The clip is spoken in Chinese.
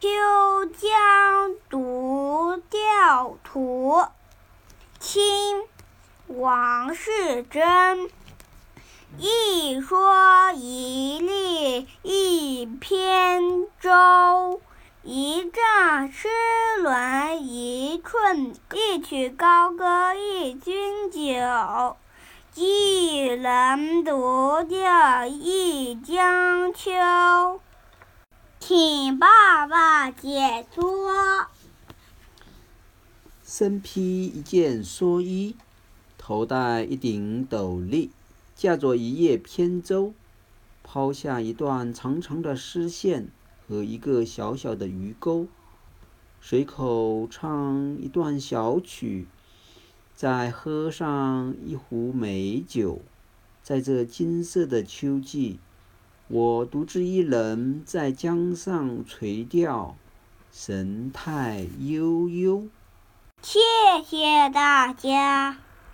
秋江独钓图，清·王士祯。一蓑一笠一扁舟，一丈丝纶一寸一曲高歌一军酒。一人独钓一江秋。请爸爸解说。身披一件蓑衣，头戴一顶斗笠，驾着一叶扁舟，抛下一段长长的丝线和一个小小的鱼钩，随口唱一段小曲，再喝上一壶美酒，在这金色的秋季。我独自一人在江上垂钓，神态悠悠。谢谢大家。